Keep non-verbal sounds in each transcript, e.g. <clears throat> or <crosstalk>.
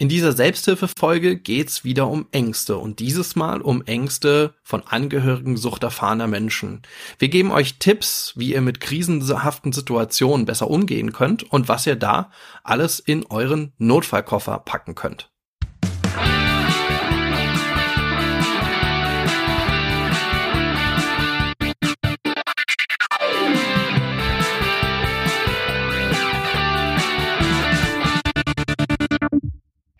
In dieser Selbsthilfefolge geht's wieder um Ängste und dieses Mal um Ängste von Angehörigen suchterfahrener Menschen. Wir geben euch Tipps, wie ihr mit krisenhaften Situationen besser umgehen könnt und was ihr da alles in euren Notfallkoffer packen könnt.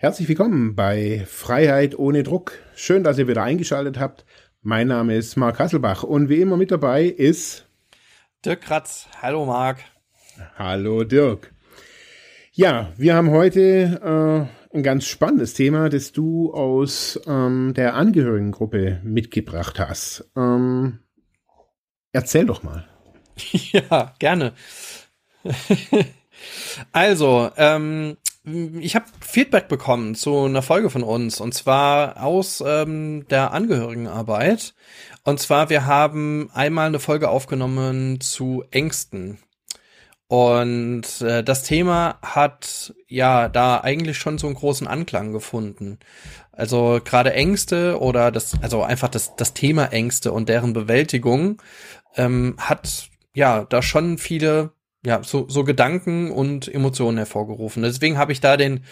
Herzlich willkommen bei Freiheit ohne Druck. Schön, dass ihr wieder eingeschaltet habt. Mein Name ist Marc Hasselbach und wie immer mit dabei ist Dirk Kratz. Hallo Marc. Hallo Dirk. Ja, wir haben heute äh, ein ganz spannendes Thema, das du aus ähm, der Angehörigengruppe mitgebracht hast. Ähm, erzähl doch mal. <laughs> Ja, gerne. <laughs> also, ähm, ich habe Feedback bekommen zu einer Folge von uns und zwar aus ähm, der Angehörigenarbeit. Und zwar, wir haben einmal eine Folge aufgenommen zu Ängsten. Und äh, das Thema hat ja da eigentlich schon so einen großen Anklang gefunden. Also gerade Ängste oder das, also einfach das, das Thema Ängste und deren Bewältigung ähm, hat ja da schon viele ja, so, so Gedanken und Emotionen hervorgerufen. Deswegen habe ich da den,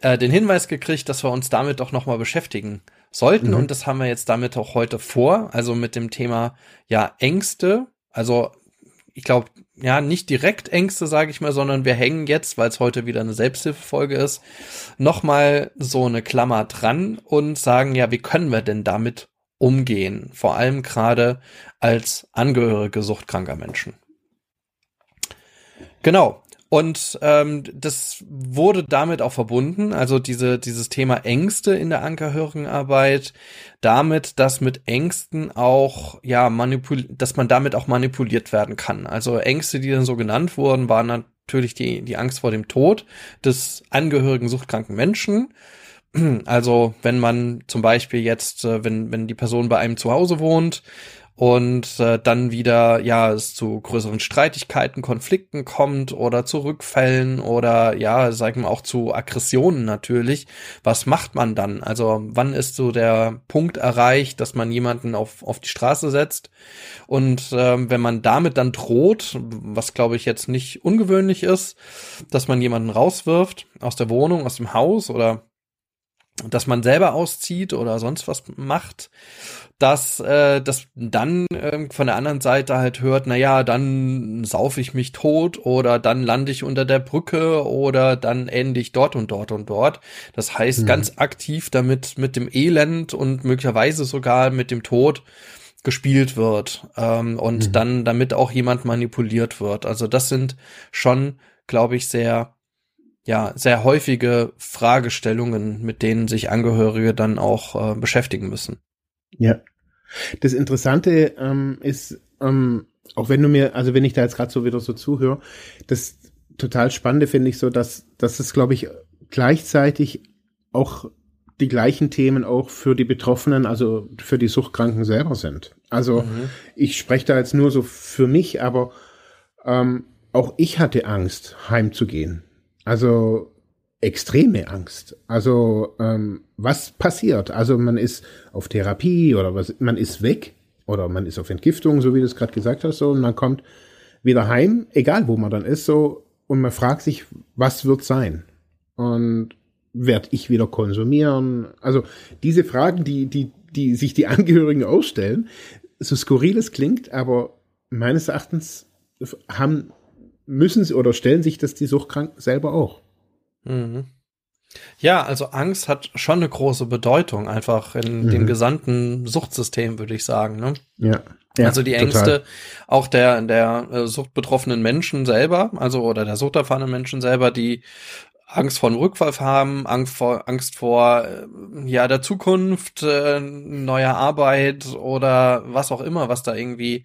äh, den Hinweis gekriegt, dass wir uns damit doch nochmal beschäftigen sollten. Mhm. Und das haben wir jetzt damit auch heute vor. Also mit dem Thema, ja, Ängste. Also, ich glaube, ja, nicht direkt Ängste, sage ich mal, sondern wir hängen jetzt, weil es heute wieder eine Selbsthilfefolge ist, nochmal so eine Klammer dran und sagen, ja, wie können wir denn damit umgehen? Vor allem gerade als Angehörige suchtkranker Menschen. Genau. Und ähm, das wurde damit auch verbunden, also diese, dieses Thema Ängste in der Ankerhörigenarbeit, damit, dass mit Ängsten auch, ja, manipul dass man damit auch manipuliert werden kann. Also Ängste, die dann so genannt wurden, waren natürlich die, die Angst vor dem Tod des angehörigen suchtkranken Menschen. Also wenn man zum Beispiel jetzt, äh, wenn, wenn die Person bei einem zu Hause wohnt und äh, dann wieder ja es zu größeren Streitigkeiten, Konflikten kommt oder zu Rückfällen oder ja, sagen wir auch zu Aggressionen natürlich. Was macht man dann? Also wann ist so der Punkt erreicht, dass man jemanden auf, auf die Straße setzt? Und ähm, wenn man damit dann droht, was glaube ich jetzt nicht ungewöhnlich ist, dass man jemanden rauswirft aus der Wohnung, aus dem Haus oder dass man selber auszieht oder sonst was macht, dass äh, dass dann äh, von der anderen Seite halt hört, na ja, dann saufe ich mich tot oder dann lande ich unter der Brücke oder dann ende ich dort und dort und dort. Das heißt, mhm. ganz aktiv damit mit dem Elend und möglicherweise sogar mit dem Tod gespielt wird ähm, und mhm. dann damit auch jemand manipuliert wird. Also das sind schon, glaube ich, sehr ja, sehr häufige Fragestellungen, mit denen sich Angehörige dann auch äh, beschäftigen müssen. Ja. Das Interessante ähm, ist, ähm, auch wenn du mir, also wenn ich da jetzt gerade so wieder so zuhöre, das total Spannende finde ich so, dass, dass es, glaube ich, gleichzeitig auch die gleichen Themen auch für die Betroffenen, also für die Suchtkranken selber sind. Also mhm. ich spreche da jetzt nur so für mich, aber ähm, auch ich hatte Angst, heimzugehen. Also extreme Angst. Also ähm, was passiert? Also man ist auf Therapie oder was, man ist weg oder man ist auf Entgiftung, so wie du es gerade gesagt hast, so und man kommt wieder heim, egal wo man dann ist, so und man fragt sich, was wird sein? Und werde ich wieder konsumieren? Also diese Fragen, die die die sich die <laughs> Angehörigen ausstellen, so skurril es klingt, aber meines Erachtens haben müssen sie oder stellen sich das die Suchtkranken selber auch. Mhm. Ja, also Angst hat schon eine große Bedeutung, einfach in mhm. dem gesamten Suchtsystem, würde ich sagen. Ne? Ja. ja. also die Ängste total. auch der, der äh, suchtbetroffenen Menschen selber, also oder der suchterfahrenen Menschen selber, die Angst vor einem Rückfall haben, Angst vor, Angst vor äh, ja der Zukunft, äh, neuer Arbeit oder was auch immer, was da irgendwie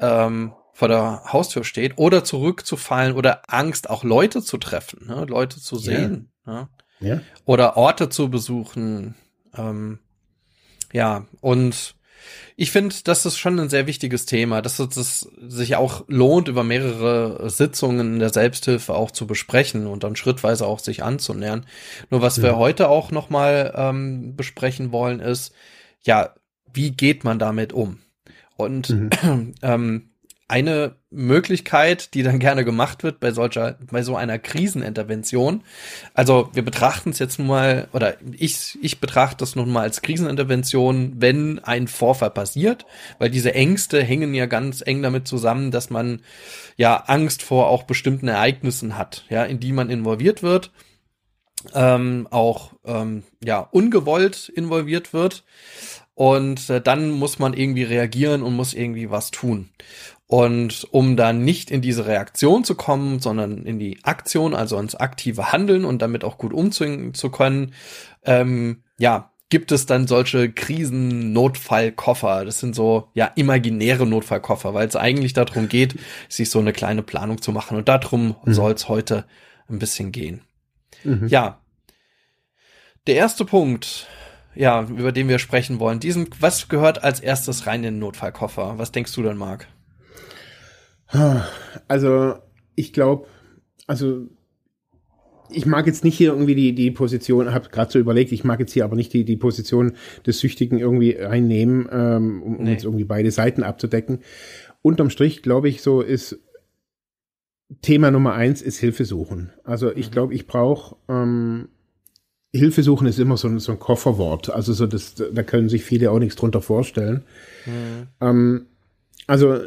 ähm, vor der Haustür steht oder zurückzufallen oder Angst, auch Leute zu treffen, ne? Leute zu sehen. Ja. Ne? ja. Oder Orte zu besuchen. Ähm, ja, und Ich finde, das ist schon ein sehr wichtiges Thema, dass es sich auch lohnt, über mehrere Sitzungen der Selbsthilfe auch zu besprechen und dann schrittweise auch sich anzunähern. Nur was mhm. wir heute auch nochmal ähm, besprechen wollen, ist, ja, wie geht man damit um? Und mhm. <clears throat> ähm, eine Möglichkeit, die dann gerne gemacht wird bei solcher, bei so einer Krisenintervention. Also wir betrachten es jetzt nun mal, oder ich, ich betrachte es nun mal als Krisenintervention, wenn ein Vorfall passiert, weil diese Ängste hängen ja ganz eng damit zusammen, dass man ja Angst vor auch bestimmten Ereignissen hat, ja, in die man involviert wird, ähm, auch ähm, ja ungewollt involviert wird. Und äh, dann muss man irgendwie reagieren und muss irgendwie was tun. Und um dann nicht in diese Reaktion zu kommen, sondern in die Aktion, also ins aktive Handeln und damit auch gut umzugehen zu können, ähm, ja, gibt es dann solche Krisennotfallkoffer. Das sind so, ja, imaginäre Notfallkoffer, weil es eigentlich darum geht, sich so eine kleine Planung zu machen. Und darum mhm. soll es heute ein bisschen gehen. Mhm. Ja. Der erste Punkt, ja, über den wir sprechen wollen, diesen, was gehört als erstes rein in den Notfallkoffer? Was denkst du denn, Marc? Also, ich glaube, also ich mag jetzt nicht hier irgendwie die, die Position, habe gerade so überlegt, ich mag jetzt hier aber nicht die, die Position des Süchtigen irgendwie einnehmen, ähm, um, um nee. jetzt irgendwie beide Seiten abzudecken. Unterm Strich, glaube ich, so ist Thema Nummer eins ist Hilfe suchen. Also ich mhm. glaube, ich brauche ähm, Hilfe suchen ist immer so ein, so ein Kofferwort. Also so das, da können sich viele auch nichts drunter vorstellen. Mhm. Ähm, also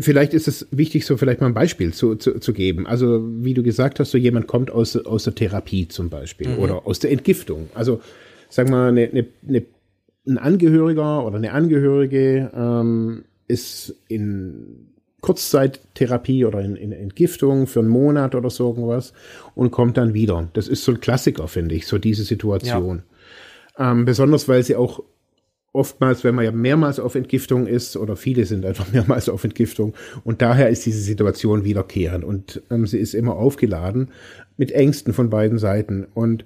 vielleicht ist es wichtig, so vielleicht mal ein Beispiel zu, zu, zu geben. Also, wie du gesagt hast, so jemand kommt aus, aus der Therapie zum Beispiel mhm. oder aus der Entgiftung. Also, sag mal, eine, eine, eine, ein Angehöriger oder eine Angehörige ähm, ist in Kurzzeittherapie oder in, in Entgiftung für einen Monat oder so irgendwas und kommt dann wieder. Das ist so ein Klassiker, finde ich, so diese Situation. Ja. Ähm, besonders weil sie auch oftmals, wenn man ja mehrmals auf Entgiftung ist, oder viele sind einfach <laughs> mehrmals auf Entgiftung, und daher ist diese Situation wiederkehrend und ähm, sie ist immer aufgeladen mit Ängsten von beiden Seiten. Und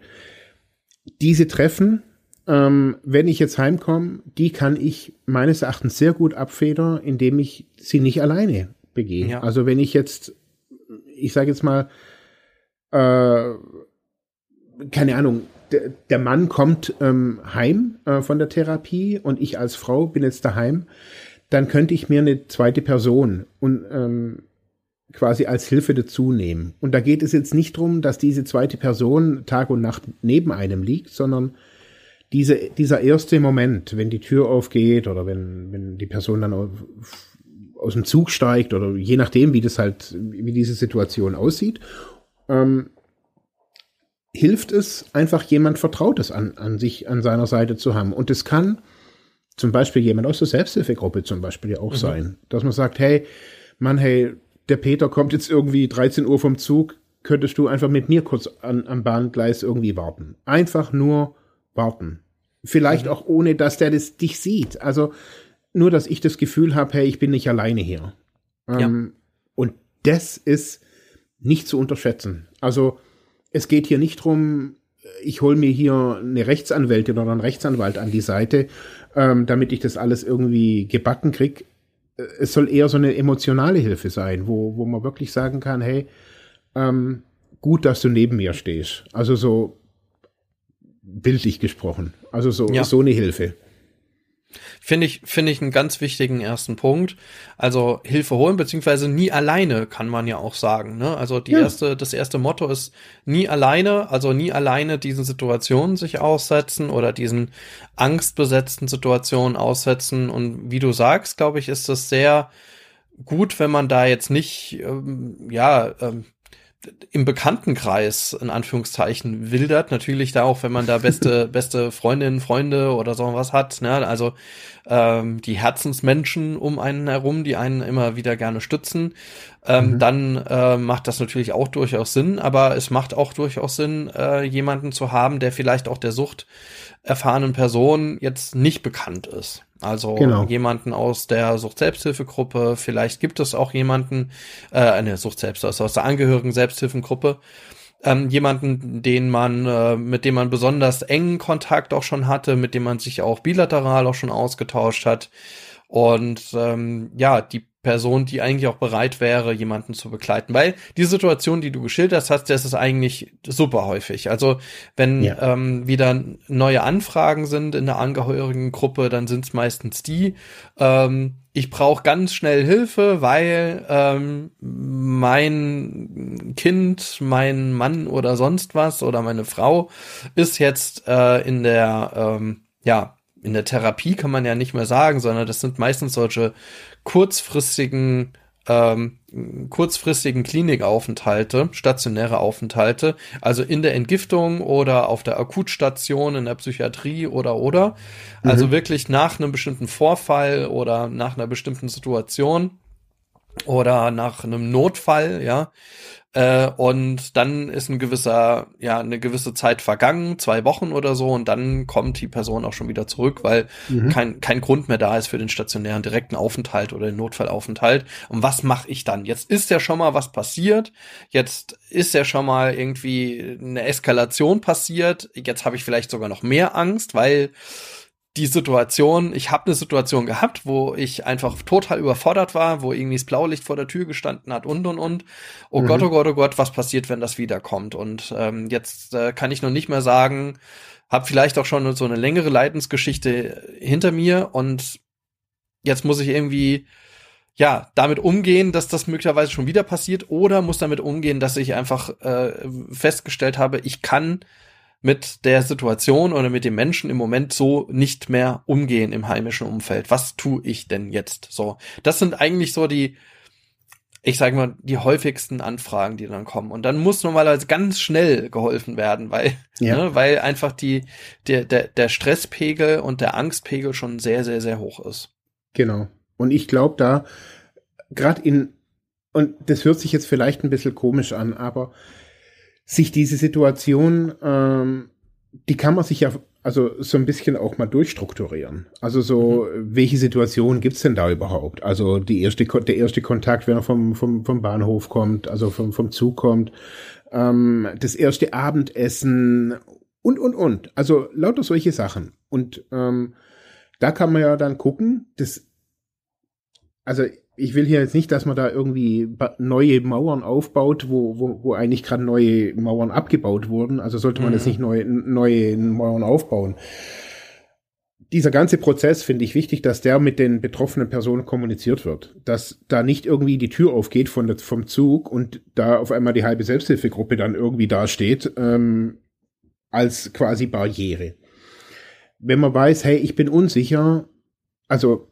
diese Treffen, ähm, wenn ich jetzt heimkomme, die kann ich meines Erachtens sehr gut abfedern, indem ich sie nicht alleine begehe. Ja. Also wenn ich jetzt, ich sage jetzt mal, äh, keine Ahnung, der, Mann kommt ähm, heim äh, von der Therapie und ich als Frau bin jetzt daheim, dann könnte ich mir eine zweite Person und ähm, quasi als Hilfe dazu nehmen. Und da geht es jetzt nicht darum, dass diese zweite Person Tag und Nacht neben einem liegt, sondern diese, dieser erste Moment, wenn die Tür aufgeht oder wenn, wenn die Person dann auf, aus dem Zug steigt oder je nachdem, wie das halt, wie diese Situation aussieht, ähm, hilft es, einfach jemand Vertrautes an, an sich, an seiner Seite zu haben. Und es kann zum Beispiel jemand aus der Selbsthilfegruppe zum Beispiel ja auch mhm. sein, dass man sagt, hey, Mann, hey, der Peter kommt jetzt irgendwie 13 Uhr vom Zug, könntest du einfach mit mir kurz an, am Bahngleis irgendwie warten. Einfach nur warten. Vielleicht mhm. auch ohne, dass der das dich sieht. Also nur, dass ich das Gefühl habe, hey, ich bin nicht alleine hier. Ähm, ja. Und das ist nicht zu unterschätzen. Also es geht hier nicht drum, ich hole mir hier eine Rechtsanwältin oder einen Rechtsanwalt an die Seite, ähm, damit ich das alles irgendwie gebacken krieg. Es soll eher so eine emotionale Hilfe sein, wo, wo man wirklich sagen kann, hey, ähm, gut, dass du neben mir stehst. Also so bildlich gesprochen. Also so, ja. so eine Hilfe. Finde ich, finde ich einen ganz wichtigen ersten Punkt. Also Hilfe holen, beziehungsweise nie alleine, kann man ja auch sagen. Ne? Also die ja. erste, das erste Motto ist nie alleine, also nie alleine diesen Situationen sich aussetzen oder diesen angstbesetzten Situationen aussetzen. Und wie du sagst, glaube ich, ist das sehr gut, wenn man da jetzt nicht, ähm, ja, ähm, im Bekanntenkreis in Anführungszeichen wildert. Natürlich da auch, wenn man da beste <laughs> beste Freundinnen, Freunde oder so was hat. Ne? Also ähm, die Herzensmenschen um einen herum, die einen immer wieder gerne stützen. Ähm, mhm. Dann äh, macht das natürlich auch durchaus Sinn. Aber es macht auch durchaus Sinn, äh, jemanden zu haben, der vielleicht auch der Sucht erfahrenen Person jetzt nicht bekannt ist. Also genau. jemanden aus der Sucht-Selbsthilfegruppe, vielleicht gibt es auch jemanden, äh, eine Sucht-Selbst, also aus der Angehörigen Selbsthilfegruppe, ähm, jemanden, den man, äh, mit dem man besonders engen Kontakt auch schon hatte, mit dem man sich auch bilateral auch schon ausgetauscht hat. Und ähm, ja, die Person, die eigentlich auch bereit wäre, jemanden zu begleiten. Weil die Situation, die du geschildert hast, das ist eigentlich super häufig. Also wenn ja. ähm, wieder neue Anfragen sind in der Angehörigengruppe, dann sind es meistens die, ähm, ich brauche ganz schnell Hilfe, weil ähm, mein Kind, mein Mann oder sonst was oder meine Frau ist jetzt äh, in der ähm, ja in der Therapie kann man ja nicht mehr sagen, sondern das sind meistens solche kurzfristigen ähm, kurzfristigen Klinikaufenthalte, stationäre Aufenthalte, also in der Entgiftung oder auf der Akutstation in der Psychiatrie oder oder, also mhm. wirklich nach einem bestimmten Vorfall oder nach einer bestimmten Situation oder nach einem Notfall, ja, äh, und dann ist ein gewisser, ja, eine gewisse Zeit vergangen, zwei Wochen oder so, und dann kommt die Person auch schon wieder zurück, weil mhm. kein, kein Grund mehr da ist für den stationären direkten Aufenthalt oder den Notfallaufenthalt. Und was mache ich dann? Jetzt ist ja schon mal was passiert, jetzt ist ja schon mal irgendwie eine Eskalation passiert, jetzt habe ich vielleicht sogar noch mehr Angst, weil die Situation, ich habe eine Situation gehabt, wo ich einfach total überfordert war, wo irgendwie das Blaulicht vor der Tür gestanden hat und und und. Oh mhm. Gott, oh Gott, oh Gott, was passiert, wenn das wiederkommt? Und ähm, jetzt äh, kann ich noch nicht mehr sagen, habe vielleicht auch schon so eine längere Leidensgeschichte hinter mir und jetzt muss ich irgendwie ja, damit umgehen, dass das möglicherweise schon wieder passiert oder muss damit umgehen, dass ich einfach äh, festgestellt habe, ich kann mit der Situation oder mit dem Menschen im Moment so nicht mehr umgehen im heimischen Umfeld. Was tue ich denn jetzt? So, das sind eigentlich so die, ich sage mal, die häufigsten Anfragen, die dann kommen. Und dann muss normalerweise ganz schnell geholfen werden, weil, ja. ne, weil einfach die, der, der, der Stresspegel und der Angstpegel schon sehr, sehr, sehr hoch ist. Genau. Und ich glaube da, gerade in, und das hört sich jetzt vielleicht ein bisschen komisch an, aber sich diese Situation, ähm, die kann man sich ja also so ein bisschen auch mal durchstrukturieren. Also so, mhm. welche Situation gibt's denn da überhaupt? Also die erste, der erste Kontakt, wenn er vom, vom, vom Bahnhof kommt, also vom, vom Zug kommt, ähm, das erste Abendessen und, und, und. Also lauter solche Sachen. Und ähm, da kann man ja dann gucken, das, also ich will hier jetzt nicht, dass man da irgendwie neue Mauern aufbaut, wo, wo, wo eigentlich gerade neue Mauern abgebaut wurden. Also sollte man mhm. jetzt nicht neue, neue Mauern aufbauen. Dieser ganze Prozess finde ich wichtig, dass der mit den betroffenen Personen kommuniziert wird. Dass da nicht irgendwie die Tür aufgeht von der, vom Zug und da auf einmal die halbe Selbsthilfegruppe dann irgendwie dasteht, ähm, als quasi Barriere. Wenn man weiß, hey, ich bin unsicher, also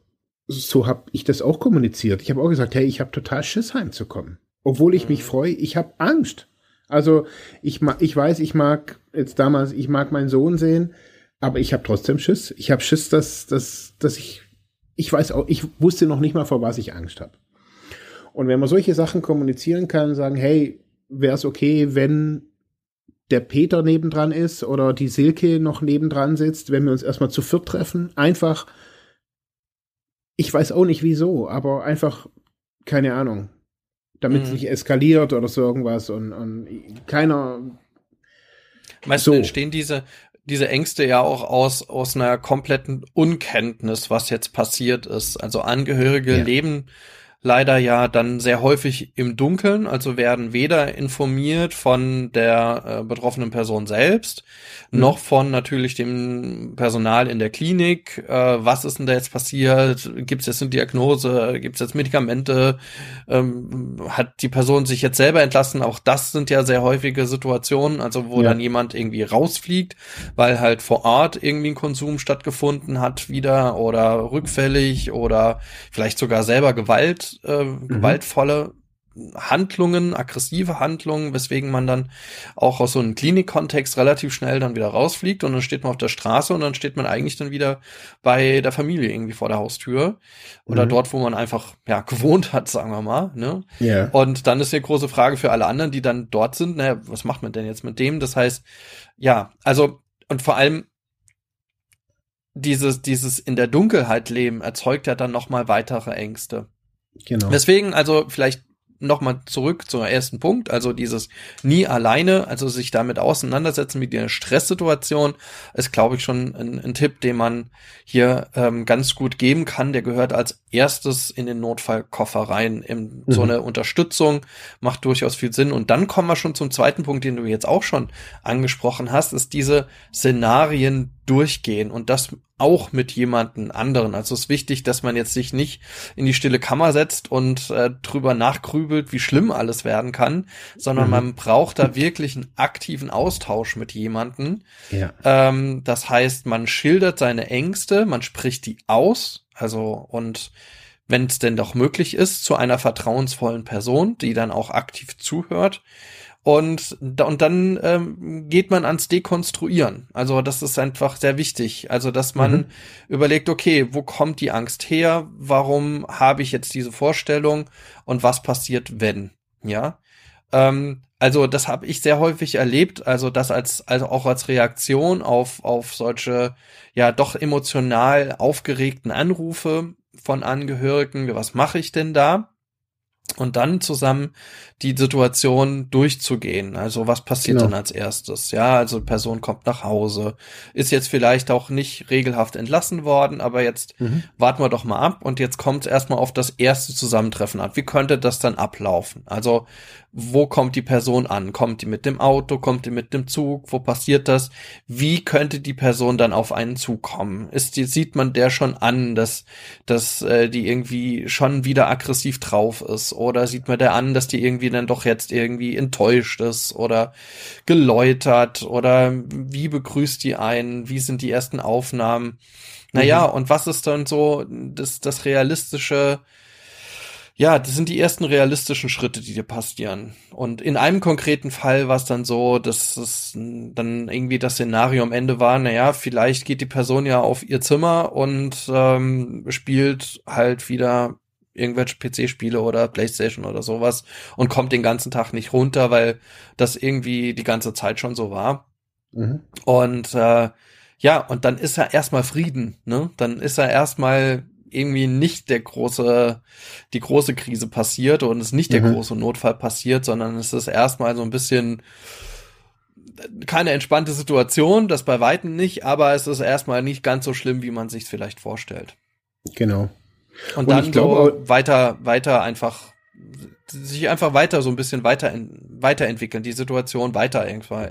so habe ich das auch kommuniziert. Ich habe auch gesagt, hey, ich habe total Schiss heimzukommen. Obwohl ich mich mhm. freue, ich habe Angst. Also ich, ich weiß, ich mag jetzt damals, ich mag meinen Sohn sehen, aber ich habe trotzdem Schiss. Ich habe Schiss, dass, dass, dass ich, ich weiß auch, ich wusste noch nicht mal, vor was ich Angst habe. Und wenn man solche Sachen kommunizieren kann, sagen, hey, wäre es okay, wenn der Peter nebendran ist oder die Silke noch nebendran sitzt, wenn wir uns erstmal zu viert treffen, einfach ich weiß auch nicht wieso, aber einfach, keine Ahnung. Damit es mhm. nicht eskaliert oder so irgendwas und, und keiner. Meistens so. entstehen diese, diese Ängste ja auch aus, aus einer kompletten Unkenntnis, was jetzt passiert ist. Also Angehörige ja. leben leider ja dann sehr häufig im Dunkeln, also werden weder informiert von der äh, betroffenen Person selbst, mhm. noch von natürlich dem Personal in der Klinik. Äh, was ist denn da jetzt passiert? Gibt es jetzt eine Diagnose? Gibt es jetzt Medikamente? Ähm, hat die Person sich jetzt selber entlassen? Auch das sind ja sehr häufige Situationen, also wo ja. dann jemand irgendwie rausfliegt, weil halt vor Ort irgendwie ein Konsum stattgefunden hat wieder oder rückfällig oder vielleicht sogar selber Gewalt äh, mhm. gewaltvolle Handlungen, aggressive Handlungen, weswegen man dann auch aus so einem Klinikkontext relativ schnell dann wieder rausfliegt und dann steht man auf der Straße und dann steht man eigentlich dann wieder bei der Familie irgendwie vor der Haustür oder mhm. dort, wo man einfach ja gewohnt hat, sagen wir mal. Ne? Yeah. Und dann ist die große Frage für alle anderen, die dann dort sind, naja, was macht man denn jetzt mit dem? Das heißt, ja, also und vor allem dieses dieses in der Dunkelheit leben erzeugt ja dann noch mal weitere Ängste. Genau. Deswegen, also vielleicht nochmal zurück zum ersten Punkt, also dieses nie alleine, also sich damit auseinandersetzen mit der Stresssituation, ist, glaube ich, schon ein, ein, Tipp, den man hier ähm, ganz gut geben kann. Der gehört als erstes in den Notfallkoffer rein. In, mhm. So eine Unterstützung macht durchaus viel Sinn. Und dann kommen wir schon zum zweiten Punkt, den du jetzt auch schon angesprochen hast, ist diese Szenarien durchgehen und das auch mit jemanden anderen. Also es ist wichtig, dass man jetzt sich nicht in die stille Kammer setzt und äh, drüber nachgrübelt, wie schlimm alles werden kann, sondern mhm. man braucht da wirklich einen aktiven Austausch mit jemanden. Ja. Ähm, das heißt, man schildert seine Ängste, man spricht die aus, also und wenn es denn doch möglich ist, zu einer vertrauensvollen Person, die dann auch aktiv zuhört. Und, und dann ähm, geht man ans Dekonstruieren. Also das ist einfach sehr wichtig. Also dass man mhm. überlegt, okay, wo kommt die Angst her? Warum habe ich jetzt diese Vorstellung? Und was passiert, wenn? Ja. Ähm, also das habe ich sehr häufig erlebt. Also das als also auch als Reaktion auf auf solche ja doch emotional aufgeregten Anrufe von Angehörigen. Was mache ich denn da? Und dann zusammen die Situation durchzugehen. Also was passiert genau. dann als erstes? Ja, also Person kommt nach Hause, ist jetzt vielleicht auch nicht regelhaft entlassen worden, aber jetzt mhm. warten wir doch mal ab und jetzt kommt es erstmal auf das erste Zusammentreffen ab. Wie könnte das dann ablaufen? Also wo kommt die Person an? Kommt die mit dem Auto? Kommt die mit dem Zug? Wo passiert das? Wie könnte die Person dann auf einen Zug kommen? Ist die, sieht man der schon an, dass, dass äh, die irgendwie schon wieder aggressiv drauf ist? Oder sieht man der an, dass die irgendwie dann doch jetzt irgendwie enttäuscht ist oder geläutert? Oder wie begrüßt die einen? Wie sind die ersten Aufnahmen? Naja, mhm. und was ist dann so das, das realistische ja, das sind die ersten realistischen Schritte, die dir passieren. Und in einem konkreten Fall war es dann so, dass es dann irgendwie das Szenario am Ende war, naja, vielleicht geht die Person ja auf ihr Zimmer und ähm, spielt halt wieder irgendwelche PC-Spiele oder Playstation oder sowas und kommt den ganzen Tag nicht runter, weil das irgendwie die ganze Zeit schon so war. Mhm. Und äh, ja, und dann ist er erstmal Frieden, ne? Dann ist er erstmal irgendwie nicht der große, die große Krise passiert und es nicht der mhm. große Notfall passiert, sondern es ist erstmal so ein bisschen keine entspannte Situation, das bei Weitem nicht, aber es ist erstmal nicht ganz so schlimm, wie man sich vielleicht vorstellt. Genau. Und, und dann glaube, so weiter, weiter einfach sich einfach weiter so ein bisschen weiter weiterentwickeln, die Situation weiter irgendwann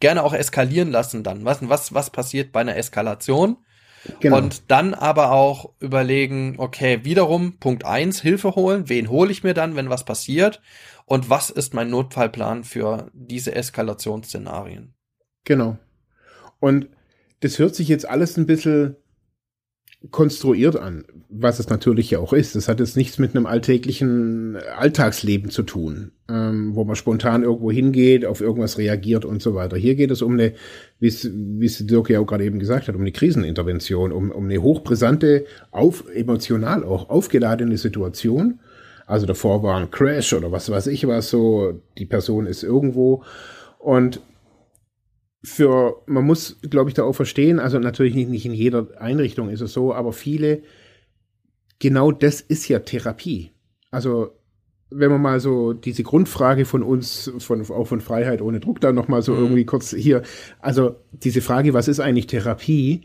gerne auch eskalieren lassen dann. Was was was passiert bei einer Eskalation? Genau. Und dann aber auch überlegen, okay, wiederum Punkt eins Hilfe holen. Wen hole ich mir dann, wenn was passiert? Und was ist mein Notfallplan für diese Eskalationsszenarien? Genau. Und das hört sich jetzt alles ein bisschen konstruiert an, was es natürlich ja auch ist. Das hat jetzt nichts mit einem alltäglichen Alltagsleben zu tun, ähm, wo man spontan irgendwo hingeht, auf irgendwas reagiert und so weiter. Hier geht es um eine, wie es, Dirk ja auch gerade eben gesagt hat, um eine Krisenintervention, um, um eine hochbrisante, auf, emotional auch aufgeladene Situation. Also davor war ein Crash oder was weiß ich was so, die Person ist irgendwo und für, man muss, glaube ich, da auch verstehen, also natürlich nicht, nicht in jeder Einrichtung ist es so, aber viele, genau das ist ja Therapie. Also, wenn man mal so diese Grundfrage von uns, von, auch von Freiheit ohne Druck, da nochmal so mhm. irgendwie kurz hier, also diese Frage, was ist eigentlich Therapie?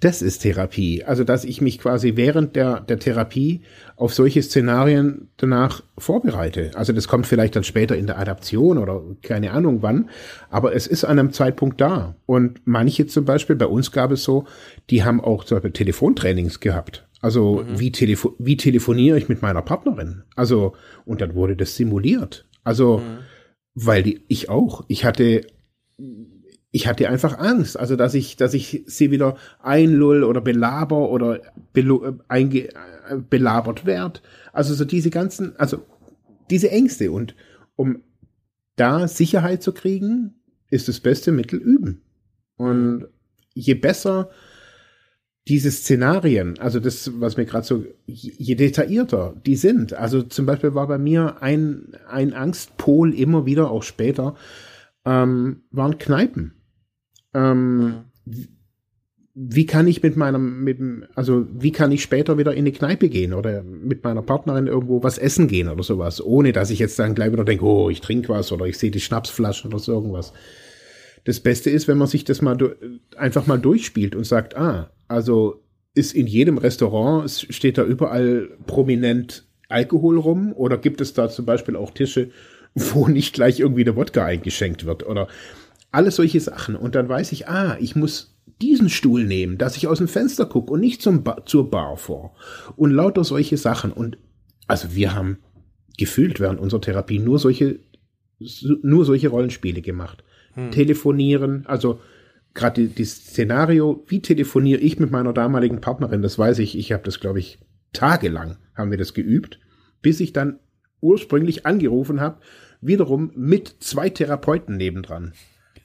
Das ist Therapie. Also, dass ich mich quasi während der, der Therapie auf solche Szenarien danach vorbereite. Also, das kommt vielleicht dann später in der Adaption oder keine Ahnung wann, aber es ist an einem Zeitpunkt da. Und manche zum Beispiel, bei uns gab es so, die haben auch zum Beispiel Telefontrainings gehabt. Also, mhm. wie, telefo wie telefoniere ich mit meiner Partnerin? Also, und dann wurde das simuliert. Also, mhm. weil die, ich auch. Ich hatte ich hatte einfach Angst, also dass ich, dass ich sie wieder einlull oder belaber oder belo, einge, äh, belabert werd. Also so diese ganzen, also diese Ängste und um da Sicherheit zu kriegen, ist das beste Mittel üben. Und je besser diese Szenarien, also das, was mir gerade so, je detaillierter die sind. Also zum Beispiel war bei mir ein, ein Angstpol immer wieder, auch später, ähm, waren Kneipen. Ähm, wie kann ich mit meinem, mit, also wie kann ich später wieder in eine Kneipe gehen oder mit meiner Partnerin irgendwo was essen gehen oder sowas, ohne dass ich jetzt dann gleich wieder denke, oh, ich trinke was oder ich sehe die Schnapsflasche oder so irgendwas. Das Beste ist, wenn man sich das mal einfach mal durchspielt und sagt, ah, also ist in jedem Restaurant, steht da überall prominent Alkohol rum oder gibt es da zum Beispiel auch Tische, <laughs> wo nicht gleich irgendwie der Wodka eingeschenkt wird oder alles solche Sachen. Und dann weiß ich, ah, ich muss diesen Stuhl nehmen, dass ich aus dem Fenster gucke und nicht zum ba zur Bar vor. Und lauter solche Sachen. Und also wir haben gefühlt während unserer Therapie nur solche, nur solche Rollenspiele gemacht. Hm. Telefonieren, also gerade die, die Szenario, wie telefoniere ich mit meiner damaligen Partnerin, das weiß ich, ich habe das, glaube ich, tagelang haben wir das geübt, bis ich dann ursprünglich angerufen habe, wiederum mit zwei Therapeuten nebendran,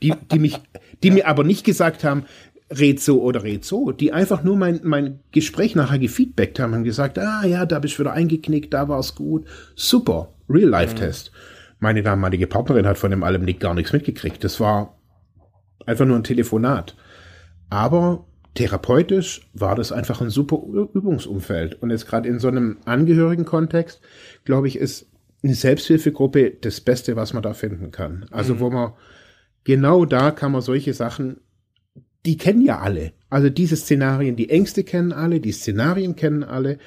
die, die mich, die mir aber nicht gesagt haben, red so oder red so, die einfach nur mein, mein Gespräch nachher gefeedbackt haben und gesagt, ah ja, da bist du wieder eingeknickt, da war's gut. Super, Real-Life-Test. Mhm. Meine damalige Partnerin hat von dem allem nicht gar nichts mitgekriegt. Das war einfach nur ein Telefonat. Aber therapeutisch war das einfach ein super Übungsumfeld. Und jetzt gerade in so einem Angehörigen-Kontext, glaube ich, ist eine Selbsthilfegruppe das Beste, was man da finden kann. Also mhm. wo man genau da kann man solche Sachen die kennen ja alle. Also diese Szenarien, die Ängste kennen alle, die Szenarien kennen alle.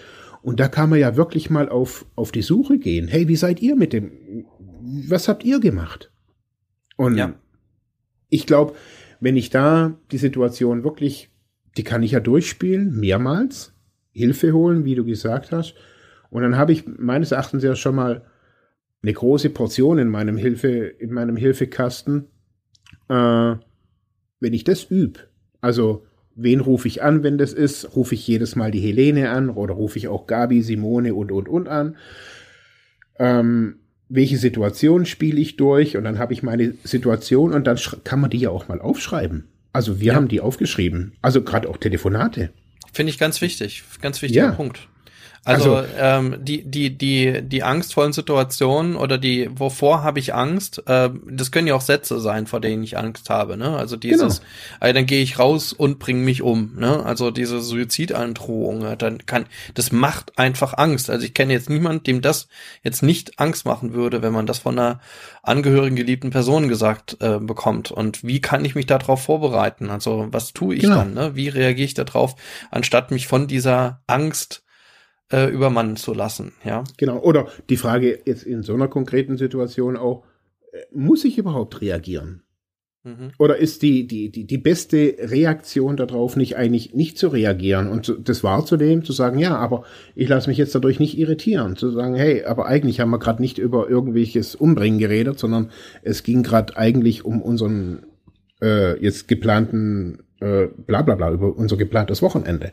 Und da kann man ja wirklich mal auf, auf die Suche gehen. Hey, wie seid ihr mit dem? Was habt ihr gemacht? Und ja. ich glaube, wenn ich da die Situation wirklich, die kann ich ja durchspielen, mehrmals, Hilfe holen, wie du gesagt hast. Und dann habe ich meines Erachtens ja schon mal eine große Portion in meinem Hilfe, in meinem Hilfekasten. Äh, wenn ich das übe, also wen rufe ich an, wenn das ist? Rufe ich jedes Mal die Helene an oder rufe ich auch Gabi, Simone und und und an? Ähm, welche Situation spiele ich durch? Und dann habe ich meine Situation und dann kann man die ja auch mal aufschreiben. Also wir ja. haben die aufgeschrieben. Also gerade auch Telefonate. Finde ich ganz wichtig. Ganz wichtiger ja. Punkt. Also, also ähm, die, die, die, die angstvollen Situationen oder die, wovor habe ich Angst, äh, das können ja auch Sätze sein, vor denen ich Angst habe, ne? Also dieses, genau. also dann gehe ich raus und bringe mich um, ne? Also diese Suizidandrohung, dann kann, das macht einfach Angst. Also ich kenne jetzt niemand, dem das jetzt nicht Angst machen würde, wenn man das von einer angehörigen geliebten Person gesagt äh, bekommt. Und wie kann ich mich darauf vorbereiten? Also was tue ich genau. dann, ne? Wie reagiere ich darauf, anstatt mich von dieser Angst äh, übermannen zu lassen, ja. Genau. Oder die Frage jetzt in so einer konkreten Situation auch, äh, muss ich überhaupt reagieren? Mhm. Oder ist die, die, die, die beste Reaktion darauf nicht eigentlich nicht zu reagieren und das wahrzunehmen, zu sagen, ja, aber ich lasse mich jetzt dadurch nicht irritieren, zu sagen, hey, aber eigentlich haben wir gerade nicht über irgendwelches Umbringen geredet, sondern es ging gerade eigentlich um unseren äh, jetzt geplanten äh, bla bla bla, über unser geplantes Wochenende.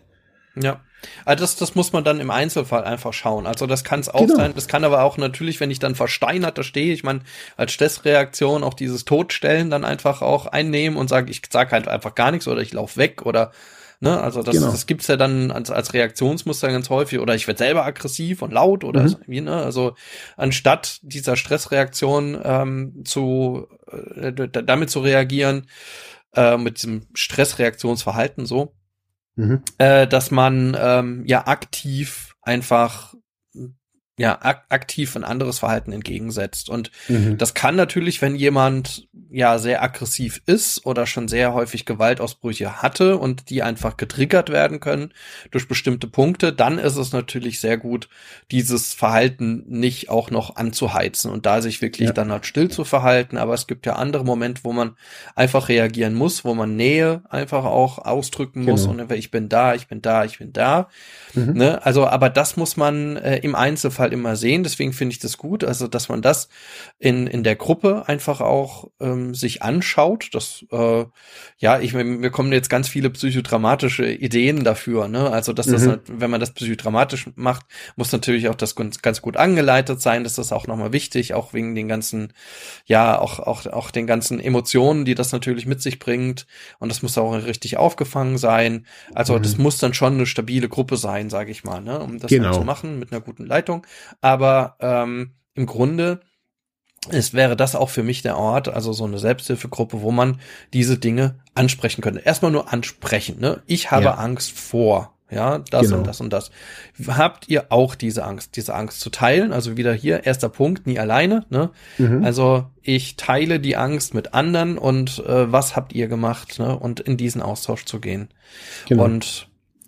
Ja. Also das, das muss man dann im Einzelfall einfach schauen. Also das kann es auch genau. sein. Das kann aber auch natürlich, wenn ich dann versteinert da stehe, ich meine, als Stressreaktion auch dieses Todstellen dann einfach auch einnehmen und sage, ich sage halt einfach gar nichts oder ich laufe weg oder ne, also das, genau. das gibt's ja dann als, als Reaktionsmuster ganz häufig oder ich werde selber aggressiv und laut oder mhm. wie, ne? Also anstatt dieser Stressreaktion ähm, zu äh, damit zu reagieren, äh, mit diesem Stressreaktionsverhalten so, mhm. äh, dass man ähm, ja aktiv einfach ja, ak aktiv ein anderes Verhalten entgegensetzt. Und mhm. das kann natürlich, wenn jemand ja sehr aggressiv ist oder schon sehr häufig Gewaltausbrüche hatte und die einfach getriggert werden können durch bestimmte Punkte, dann ist es natürlich sehr gut, dieses Verhalten nicht auch noch anzuheizen und da sich wirklich ja. dann halt still zu verhalten. Aber es gibt ja andere Momente, wo man einfach reagieren muss, wo man Nähe einfach auch ausdrücken genau. muss und ich bin da, ich bin da, ich bin da. Mhm. Ne? Also, aber das muss man äh, im Einzelfall immer sehen. Deswegen finde ich das gut, also dass man das in in der Gruppe einfach auch ähm, sich anschaut. Das äh, ja, ich mir kommen jetzt ganz viele psychodramatische Ideen dafür. Ne? Also dass das, mhm. wenn man das psychodramatisch macht, muss natürlich auch das ganz, ganz gut angeleitet sein. Das ist auch nochmal wichtig, auch wegen den ganzen, ja, auch auch auch den ganzen Emotionen, die das natürlich mit sich bringt. Und das muss auch richtig aufgefangen sein. Also mhm. das muss dann schon eine stabile Gruppe sein sein, sage ich mal, ne, um das genau. zu machen mit einer guten Leitung. Aber ähm, im Grunde es wäre das auch für mich der Ort, also so eine Selbsthilfegruppe, wo man diese Dinge ansprechen könnte. Erstmal nur ansprechen, ne? Ich habe ja. Angst vor, ja, das genau. und das und das. Habt ihr auch diese Angst, diese Angst zu teilen? Also wieder hier, erster Punkt, nie alleine, ne? Mhm. Also ich teile die Angst mit anderen und äh, was habt ihr gemacht, ne? Und in diesen Austausch zu gehen. Genau. Und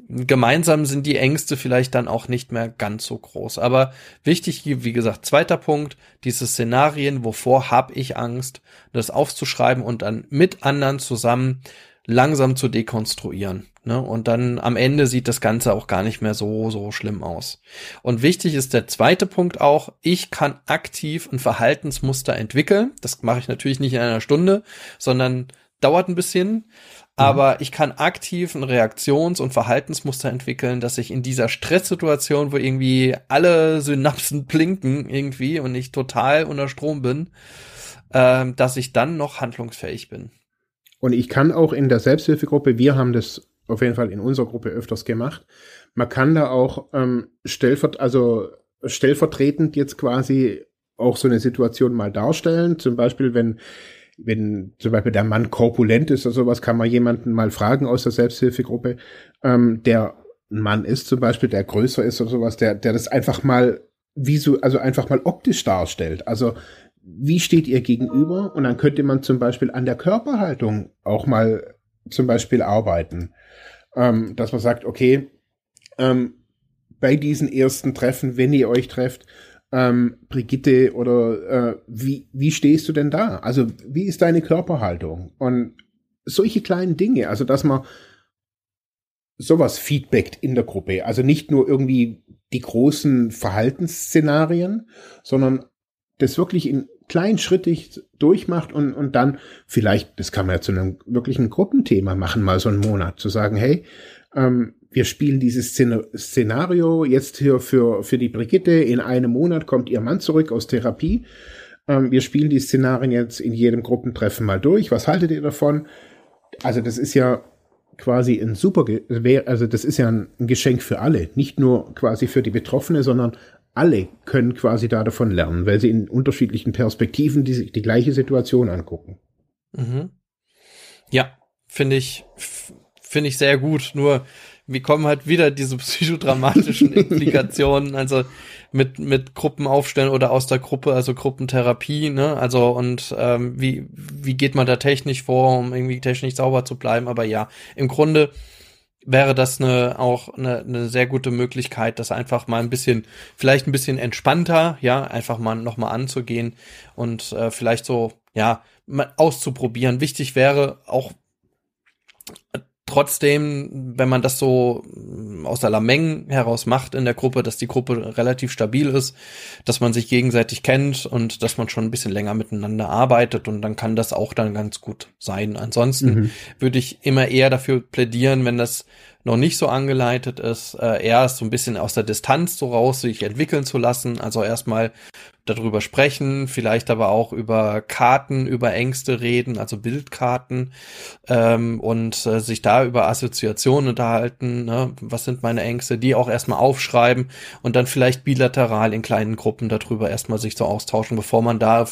gemeinsam sind die Ängste vielleicht dann auch nicht mehr ganz so groß. Aber wichtig, wie gesagt, zweiter Punkt, diese Szenarien, wovor habe ich Angst, das aufzuschreiben und dann mit anderen zusammen langsam zu dekonstruieren. Ne? Und dann am Ende sieht das Ganze auch gar nicht mehr so, so schlimm aus. Und wichtig ist der zweite Punkt auch, ich kann aktiv ein Verhaltensmuster entwickeln. Das mache ich natürlich nicht in einer Stunde, sondern dauert ein bisschen. Mhm. aber ich kann aktiv ein Reaktions- und Verhaltensmuster entwickeln, dass ich in dieser Stresssituation, wo irgendwie alle Synapsen <laughs> blinken irgendwie und ich total unter Strom bin, äh, dass ich dann noch handlungsfähig bin. Und ich kann auch in der Selbsthilfegruppe, wir haben das auf jeden Fall in unserer Gruppe öfters gemacht, man kann da auch ähm, stellvert also stellvertretend jetzt quasi auch so eine Situation mal darstellen. Zum Beispiel, wenn wenn zum Beispiel der Mann korpulent ist oder sowas, kann man jemanden mal fragen aus der Selbsthilfegruppe, ähm, der ein Mann ist zum Beispiel, der größer ist oder sowas, der, der das einfach mal so, also einfach mal optisch darstellt. Also wie steht ihr gegenüber? Und dann könnte man zum Beispiel an der Körperhaltung auch mal zum Beispiel arbeiten. Ähm, dass man sagt, okay, ähm, bei diesen ersten Treffen, wenn ihr euch trefft, ähm, Brigitte, oder äh, wie, wie stehst du denn da? Also, wie ist deine Körperhaltung? Und solche kleinen Dinge, also dass man sowas feedbackt in der Gruppe. Also nicht nur irgendwie die großen Verhaltensszenarien, sondern das wirklich in kleinschrittig durchmacht und, und dann vielleicht, das kann man ja zu einem wirklichen Gruppenthema machen, mal so einen Monat, zu sagen, hey, ähm, wir spielen dieses Szenario jetzt hier für, für die Brigitte. In einem Monat kommt ihr Mann zurück aus Therapie. Ähm, wir spielen die Szenarien jetzt in jedem Gruppentreffen mal durch. Was haltet ihr davon? Also das ist ja quasi ein super, also das ist ja ein Geschenk für alle. Nicht nur quasi für die Betroffene, sondern alle können quasi da davon lernen, weil sie in unterschiedlichen Perspektiven die, die gleiche Situation angucken. Mhm. Ja, finde ich, finde ich sehr gut. Nur wir kommen halt wieder diese <laughs> psychodramatischen <laughs> Implikationen, also mit mit Gruppen aufstellen oder aus der Gruppe, also Gruppentherapie, ne? Also und ähm, wie wie geht man da technisch vor, um irgendwie technisch sauber zu bleiben? Aber ja, im Grunde wäre das eine auch eine, eine sehr gute Möglichkeit, das einfach mal ein bisschen, vielleicht ein bisschen entspannter, ja, einfach mal nochmal anzugehen und äh, vielleicht so, ja, mal auszuprobieren. Wichtig wäre auch trotzdem, wenn man das so mm, aus der Lameng heraus macht in der Gruppe, dass die Gruppe relativ stabil ist, dass man sich gegenseitig kennt und dass man schon ein bisschen länger miteinander arbeitet und dann kann das auch dann ganz gut sein. Ansonsten mhm. würde ich immer eher dafür plädieren, wenn das noch nicht so angeleitet ist, äh, erst so ein bisschen aus der Distanz so raus sich entwickeln zu lassen. Also erstmal darüber sprechen, vielleicht aber auch über Karten, über Ängste reden, also Bildkarten ähm, und äh, sich da über Assoziationen unterhalten. Ne? Was sind meine Ängste? Die auch erstmal aufschreiben und dann vielleicht bilateral in kleinen Gruppen darüber erstmal sich so austauschen, bevor man da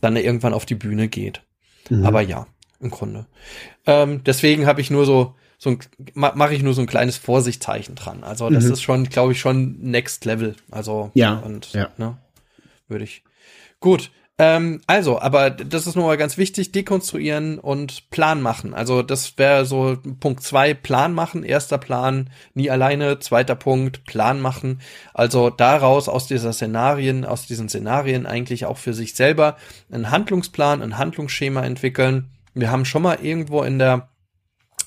dann irgendwann auf die Bühne geht. Mhm. Aber ja, im Grunde. Ähm, deswegen habe ich nur so so ein, mache ich nur so ein kleines Vorsichtzeichen dran. Also das mhm. ist schon, glaube ich, schon Next Level. Also ja, und ja. Ne, würde ich. Gut. Ähm, also, aber das ist nochmal ganz wichtig, dekonstruieren und Plan machen. Also das wäre so Punkt zwei, Plan machen, erster Plan, nie alleine, zweiter Punkt, Plan machen. Also daraus aus dieser Szenarien, aus diesen Szenarien eigentlich auch für sich selber einen Handlungsplan, ein Handlungsschema entwickeln. Wir haben schon mal irgendwo in der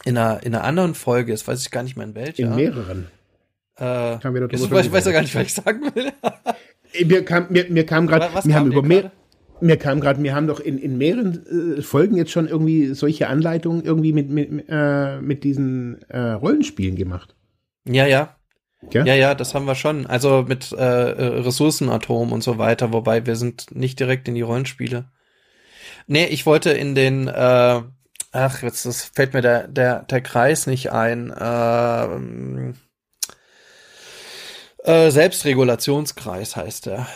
in einer, in einer anderen Folge, jetzt weiß ich gar nicht mehr in welcher. In mehreren. Äh, weiß, ich weiß ja gar nicht, was ich sagen will. mir kam, mir, mir kam gerade, wir haben über mehr, mir kam gerade, wir haben doch in, in mehreren äh, Folgen jetzt schon irgendwie solche Anleitungen irgendwie mit, mit, äh, mit diesen äh, Rollenspielen gemacht. Ja, ja. Ja? ja, ja, das haben wir schon. Also mit äh, äh, Ressourcenatom und so weiter, wobei wir sind nicht direkt in die Rollenspiele. Nee, ich wollte in den äh, ach, jetzt das fällt mir der, der, der Kreis nicht ein. Ähm, äh, Selbstregulationskreis heißt der.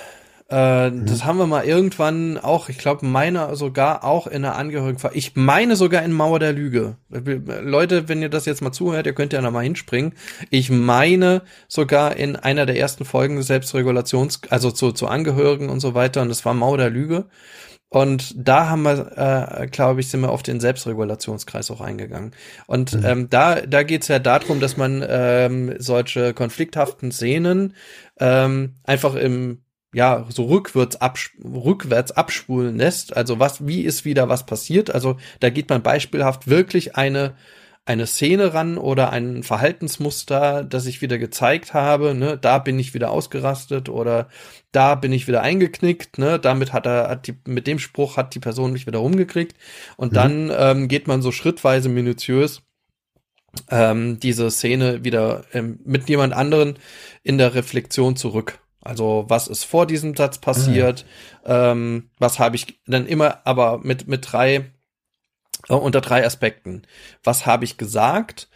Äh, mhm. Das haben wir mal irgendwann auch, ich glaube, meiner sogar auch in der Angehörigen. Ich meine sogar in Mauer der Lüge. Leute, wenn ihr das jetzt mal zuhört, ihr könnt ja noch mal hinspringen. Ich meine sogar in einer der ersten Folgen Selbstregulations, also zu, zu Angehörigen und so weiter. Und das war Mauer der Lüge. Und da haben wir, äh, glaube ich, sind wir auf den Selbstregulationskreis auch eingegangen. Und mhm. ähm, da, da geht's ja darum, dass man ähm, solche konflikthaften Szenen ähm, einfach im ja, so rückwärts, abs rückwärts abspulen lässt. Also was, wie ist wieder was passiert? Also da geht man beispielhaft wirklich eine, eine Szene ran oder ein Verhaltensmuster, das ich wieder gezeigt habe, ne, da bin ich wieder ausgerastet oder da bin ich wieder eingeknickt, ne, damit hat er, hat die, mit dem Spruch hat die Person mich wieder rumgekriegt und mhm. dann ähm, geht man so schrittweise minutiös ähm, diese Szene wieder ähm, mit jemand anderen in der Reflexion zurück. Also was ist vor diesem Satz passiert? Mhm. Ähm, was habe ich dann immer, aber mit mit drei äh, unter drei Aspekten. Was habe ich gesagt?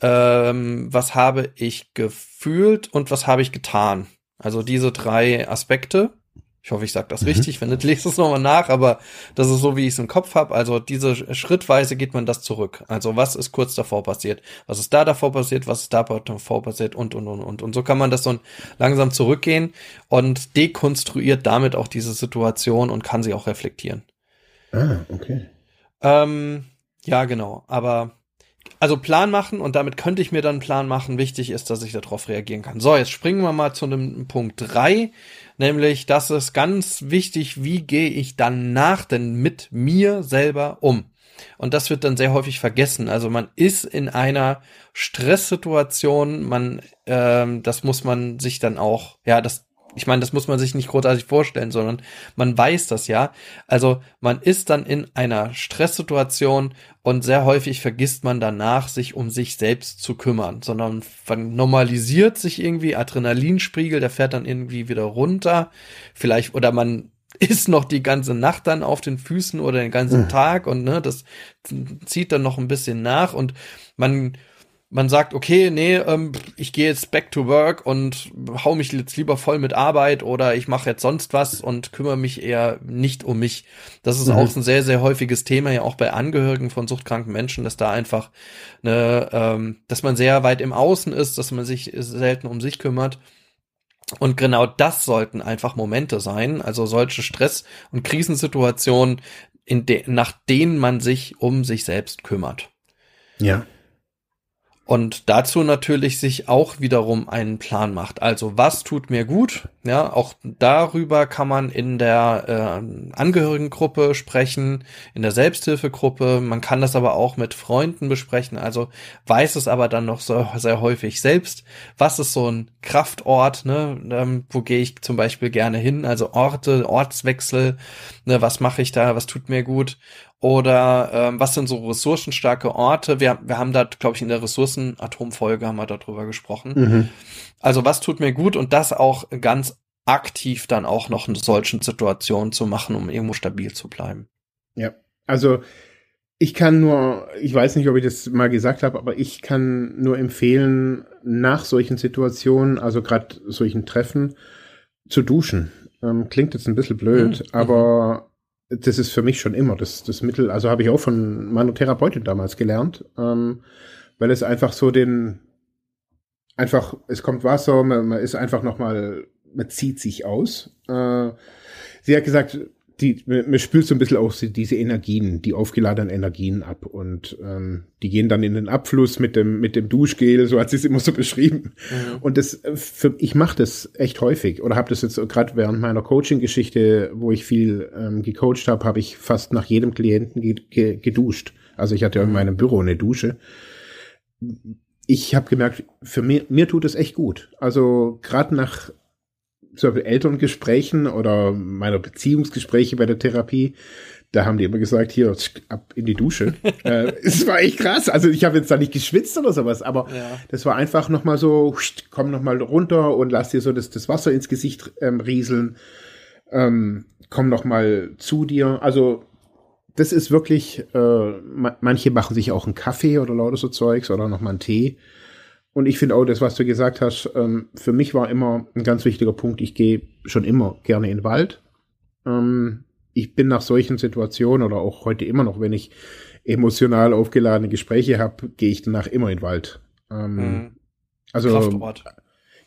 Ähm, was habe ich gefühlt und was habe ich getan? Also diese drei Aspekte. Ich hoffe, ich sage das mhm. richtig. Wenn nicht, lese es nochmal nach, aber das ist so, wie ich es im Kopf habe. Also diese schrittweise geht man das zurück. Also was ist kurz davor passiert? Was ist da davor passiert? Was ist da davor passiert? Und, und, und, und. Und so kann man das so langsam zurückgehen und dekonstruiert damit auch diese Situation und kann sie auch reflektieren. Ah, okay. Ähm, ja, genau. Aber also Plan machen und damit könnte ich mir dann einen Plan machen. Wichtig ist, dass ich darauf reagieren kann. So, jetzt springen wir mal zu einem Punkt drei nämlich das ist ganz wichtig, wie gehe ich dann nach denn mit mir selber um? Und das wird dann sehr häufig vergessen. Also man ist in einer Stresssituation, man, ähm, das muss man sich dann auch, ja, das ich meine, das muss man sich nicht großartig vorstellen, sondern man weiß das ja. Also man ist dann in einer Stresssituation und sehr häufig vergisst man danach, sich um sich selbst zu kümmern, sondern man normalisiert sich irgendwie Adrenalinspiegel, der fährt dann irgendwie wieder runter. Vielleicht, oder man <laughs> ist noch die ganze Nacht dann auf den Füßen oder den ganzen mhm. Tag und ne, das zieht dann noch ein bisschen nach und man man sagt, okay, nee, ähm, ich gehe jetzt back to work und hau mich jetzt lieber voll mit Arbeit oder ich mache jetzt sonst was und kümmere mich eher nicht um mich. Das ist mhm. auch ein sehr, sehr häufiges Thema, ja auch bei Angehörigen von suchtkranken Menschen, dass da einfach, ne, ähm, dass man sehr weit im Außen ist, dass man sich selten um sich kümmert. Und genau das sollten einfach Momente sein, also solche Stress- und Krisensituationen, in de nach denen man sich um sich selbst kümmert. Ja. Und dazu natürlich sich auch wiederum einen Plan macht. Also was tut mir gut? Ja, auch darüber kann man in der äh, Angehörigengruppe sprechen, in der Selbsthilfegruppe. Man kann das aber auch mit Freunden besprechen. Also weiß es aber dann noch so, sehr häufig selbst. Was ist so ein Kraftort? Ne? Ähm, wo gehe ich zum Beispiel gerne hin? Also Orte, Ortswechsel. Ne? Was mache ich da? Was tut mir gut? Oder ähm, was sind so ressourcenstarke Orte? Wir, wir haben da, glaube ich, in der Ressourcen-Atomfolge haben wir darüber gesprochen. Mhm. Also was tut mir gut und das auch ganz aktiv dann auch noch in solchen Situationen zu machen, um irgendwo stabil zu bleiben. Ja, also ich kann nur, ich weiß nicht, ob ich das mal gesagt habe, aber ich kann nur empfehlen, nach solchen Situationen, also gerade solchen Treffen, zu duschen. Ähm, klingt jetzt ein bisschen blöd, mhm. aber das ist für mich schon immer das, das Mittel, also habe ich auch von meiner Therapeutin damals gelernt, ähm, weil es einfach so den, einfach, es kommt Wasser, man, man ist einfach nochmal, man zieht sich aus. Äh, sie hat gesagt, die, man spült so ein bisschen auch diese Energien, die aufgeladenen Energien ab und ähm, die gehen dann in den Abfluss mit dem mit dem Duschgel, so hat sie es immer so <laughs> beschrieben. Mhm. Und das, für, ich mache das echt häufig oder habe das jetzt gerade während meiner Coaching-Geschichte, wo ich viel ähm, gecoacht habe, habe ich fast nach jedem Klienten ge ge geduscht. Also ich hatte ja in mhm. meinem Büro eine Dusche. Ich habe gemerkt, für mir, mir tut es echt gut. Also gerade nach zum Beispiel Elterngesprächen oder meiner Beziehungsgespräche bei der Therapie, da haben die immer gesagt, hier, ab in die Dusche. <laughs> äh, es war echt krass. Also ich habe jetzt da nicht geschwitzt oder sowas, aber ja. das war einfach nochmal so, komm nochmal runter und lass dir so das, das Wasser ins Gesicht ähm, rieseln. Ähm, komm nochmal zu dir. Also das ist wirklich, äh, manche machen sich auch einen Kaffee oder lauter so Zeugs oder nochmal einen Tee. Und ich finde auch das, was du gesagt hast, ähm, für mich war immer ein ganz wichtiger Punkt. Ich gehe schon immer gerne in den Wald. Ähm, ich bin nach solchen Situationen oder auch heute immer noch, wenn ich emotional aufgeladene Gespräche habe, gehe ich danach immer in den Wald. Ähm, mhm. Also Kraftort.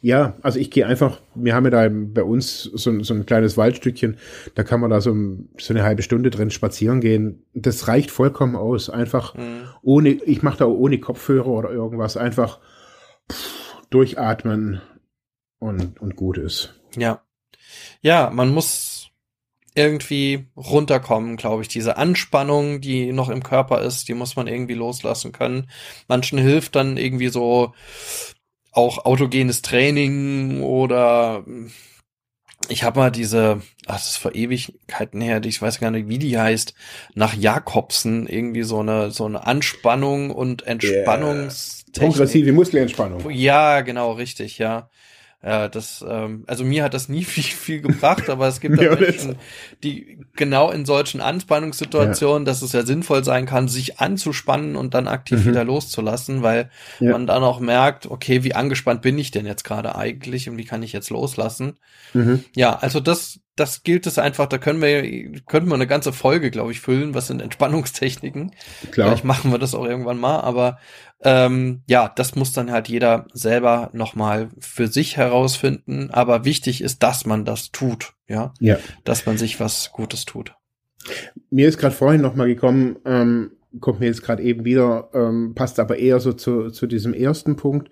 Ja, also ich gehe einfach, wir haben ja da bei uns so, so ein kleines Waldstückchen, da kann man da so, so eine halbe Stunde drin spazieren gehen. Das reicht vollkommen aus. Einfach mhm. ohne, ich mache da ohne Kopfhörer oder irgendwas, einfach durchatmen und, und gut ist. Ja. Ja, man muss irgendwie runterkommen, glaube ich. Diese Anspannung, die noch im Körper ist, die muss man irgendwie loslassen können. Manchen hilft dann irgendwie so auch autogenes Training oder ich habe mal diese, ach, das ist vor Ewigkeiten her, ich weiß gar nicht, wie die heißt, nach Jakobsen irgendwie so eine so eine Anspannung und Entspannungs yeah. progressive Muskelentspannung. Ja, genau, richtig, ja. Ja, das, ähm, also mir hat das nie <laughs> viel, viel gebracht, aber es gibt <laughs> ja, Menschen, die genau in solchen Anspannungssituationen, ja. dass es ja sinnvoll sein kann, sich anzuspannen und dann aktiv mhm. wieder loszulassen, weil ja. man dann auch merkt, okay, wie angespannt bin ich denn jetzt gerade eigentlich und wie kann ich jetzt loslassen? Mhm. Ja, also das, das gilt es einfach, da können wir, könnten wir eine ganze Folge, glaube ich, füllen, was sind Entspannungstechniken. Klar. Vielleicht machen wir das auch irgendwann mal, aber ähm, ja, das muss dann halt jeder selber nochmal für sich herausfinden. Aber wichtig ist, dass man das tut, ja. Ja. Dass man sich was Gutes tut. Mir ist gerade vorhin nochmal gekommen, ähm, kommt mir jetzt gerade eben wieder, ähm, passt aber eher so zu, zu diesem ersten Punkt.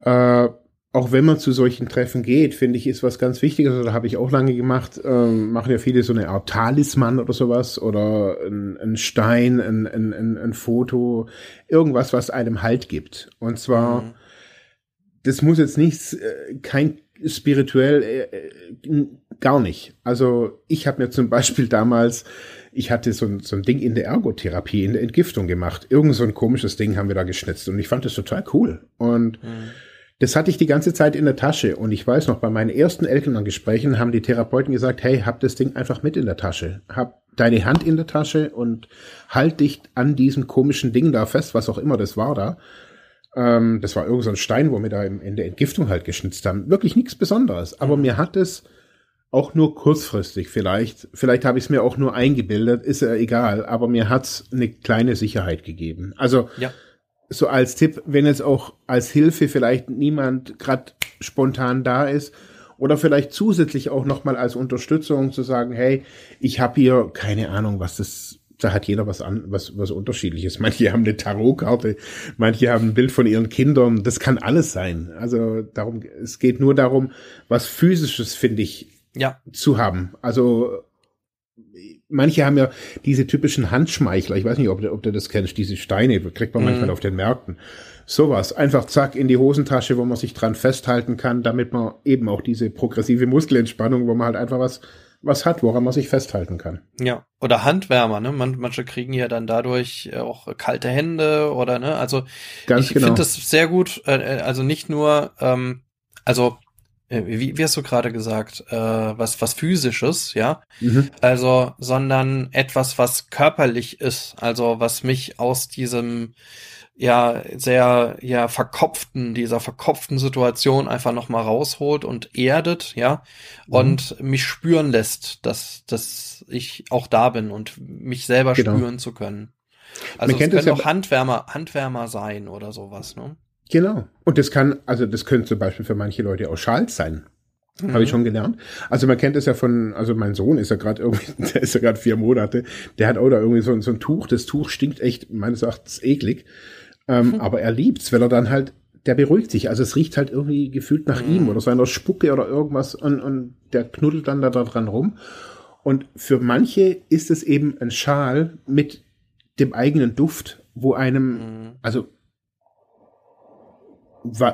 Äh, auch wenn man zu solchen Treffen geht, finde ich, ist was ganz Wichtiges, oder habe ich auch lange gemacht, ähm, machen ja viele so eine Art Talisman oder sowas, oder ein, ein Stein, ein, ein, ein, Foto, irgendwas, was einem Halt gibt. Und zwar, mhm. das muss jetzt nichts, äh, kein spirituell, äh, äh, gar nicht. Also ich habe mir zum Beispiel damals, ich hatte so ein, so ein Ding in der Ergotherapie, in der Entgiftung gemacht. Irgend so ein komisches Ding haben wir da geschnitzt und ich fand das total cool. Und mhm das hatte ich die ganze Zeit in der Tasche und ich weiß noch, bei meinen ersten Elterngesprächen haben die Therapeuten gesagt, hey, hab das Ding einfach mit in der Tasche. Hab deine Hand in der Tasche und halt dich an diesem komischen Ding da fest, was auch immer das war da. Ähm, das war irgend so ein Stein, wo wir da in der Entgiftung halt geschnitzt haben. Wirklich nichts Besonderes. Aber mir hat es auch nur kurzfristig vielleicht, vielleicht habe ich es mir auch nur eingebildet, ist ja egal, aber mir hat's eine kleine Sicherheit gegeben. Also ja so als Tipp, wenn es auch als Hilfe vielleicht niemand gerade spontan da ist oder vielleicht zusätzlich auch nochmal als Unterstützung zu sagen, hey, ich habe hier keine Ahnung, was das da hat jeder was an, was, was unterschiedliches. <laughs> Manche haben eine Tarotkarte, manche haben ein Bild von ihren Kindern. Das kann alles sein. Also darum, es geht nur darum, was physisches, finde ich, ja. zu haben. Also manche haben ja diese typischen Handschmeichler. Ich weiß nicht, ob du, ob du das kennst, diese Steine, kriegt man mhm. manchmal auf den Märkten. Sowas. Einfach zack in die Hosentasche, wo man sich dran festhalten kann, damit man eben auch diese progressive Muskelentspannung, wo man halt einfach was, was hat, woran man sich festhalten kann. Ja. Oder Handwärmer, ne? Man, manche kriegen ja dann dadurch auch kalte Hände oder, ne? Also, Ganz ich genau. finde das sehr gut, äh, äh, also nicht nur, ähm, also wie, wie hast du gerade gesagt, äh, was, was physisches, ja? Mhm. Also, sondern etwas, was körperlich ist, also was mich aus diesem ja sehr ja verkopften dieser verkopften Situation einfach noch mal rausholt und erdet ja mhm. und mich spüren lässt dass dass ich auch da bin und mich selber genau. spüren zu können also es können auch Handwärmer Handwärmer sein oder sowas ne Genau. Und das kann, also das könnte zum Beispiel für manche Leute auch Schals sein. Mhm. Habe ich schon gelernt. Also man kennt es ja von, also mein Sohn ist ja gerade irgendwie, <laughs> der ist ja gerade vier Monate, der hat auch da irgendwie so, so ein Tuch. Das Tuch stinkt echt meines Erachtens eklig. Ähm, mhm. Aber er liebt's, weil er dann halt, der beruhigt sich. Also es riecht halt irgendwie gefühlt nach mhm. ihm oder seiner Spucke oder irgendwas und, und der knuddelt dann da dran rum. Und für manche ist es eben ein Schal mit dem eigenen Duft, wo einem, mhm. also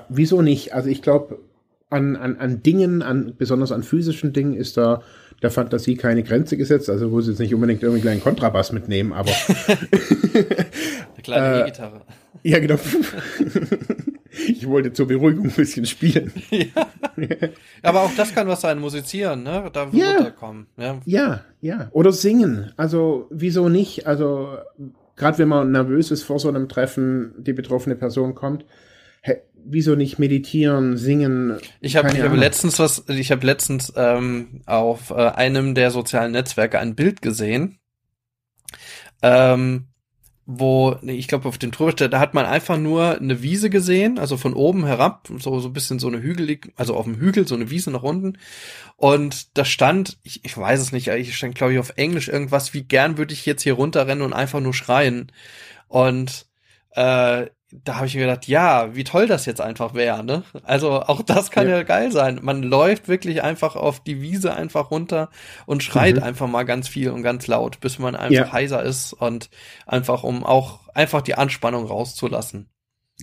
wieso nicht? Also ich glaube, an, an, an Dingen, an, besonders an physischen Dingen, ist da der Fantasie keine Grenze gesetzt. Also wo sie jetzt nicht unbedingt irgendwie einen Kontrabass mitnehmen, aber. <laughs> Eine kleine E-Gitarre. Äh, ja, genau. <laughs> ich wollte zur Beruhigung ein bisschen spielen. <laughs> ja. Aber auch das kann was sein, musizieren, ne? Da ja. runterkommen. Ja. ja, ja. Oder singen. Also, wieso nicht? Also, gerade wenn man nervös ist vor so einem Treffen, die betroffene Person kommt, wieso nicht meditieren, singen? Ich habe ich hab letztens was, ich habe letztens ähm, auf äh, einem der sozialen Netzwerke ein Bild gesehen, ähm, wo, ich glaube auf dem Trüberstedt, da hat man einfach nur eine Wiese gesehen, also von oben herab, so so ein bisschen so eine hügelig, also auf dem Hügel, so eine Wiese nach unten. Und da stand, ich, ich weiß es nicht, ich stand glaube ich auf Englisch irgendwas, wie gern würde ich jetzt hier runterrennen und einfach nur schreien. Und äh, da habe ich mir gedacht, ja, wie toll das jetzt einfach wäre, ne? Also auch das kann ja. ja. geil sein. Man läuft wirklich einfach auf die Wiese einfach runter und schreit mhm. einfach mal ganz viel und ganz laut, bis man einfach ja. heiser ist und einfach um auch einfach die Anspannung rauszulassen.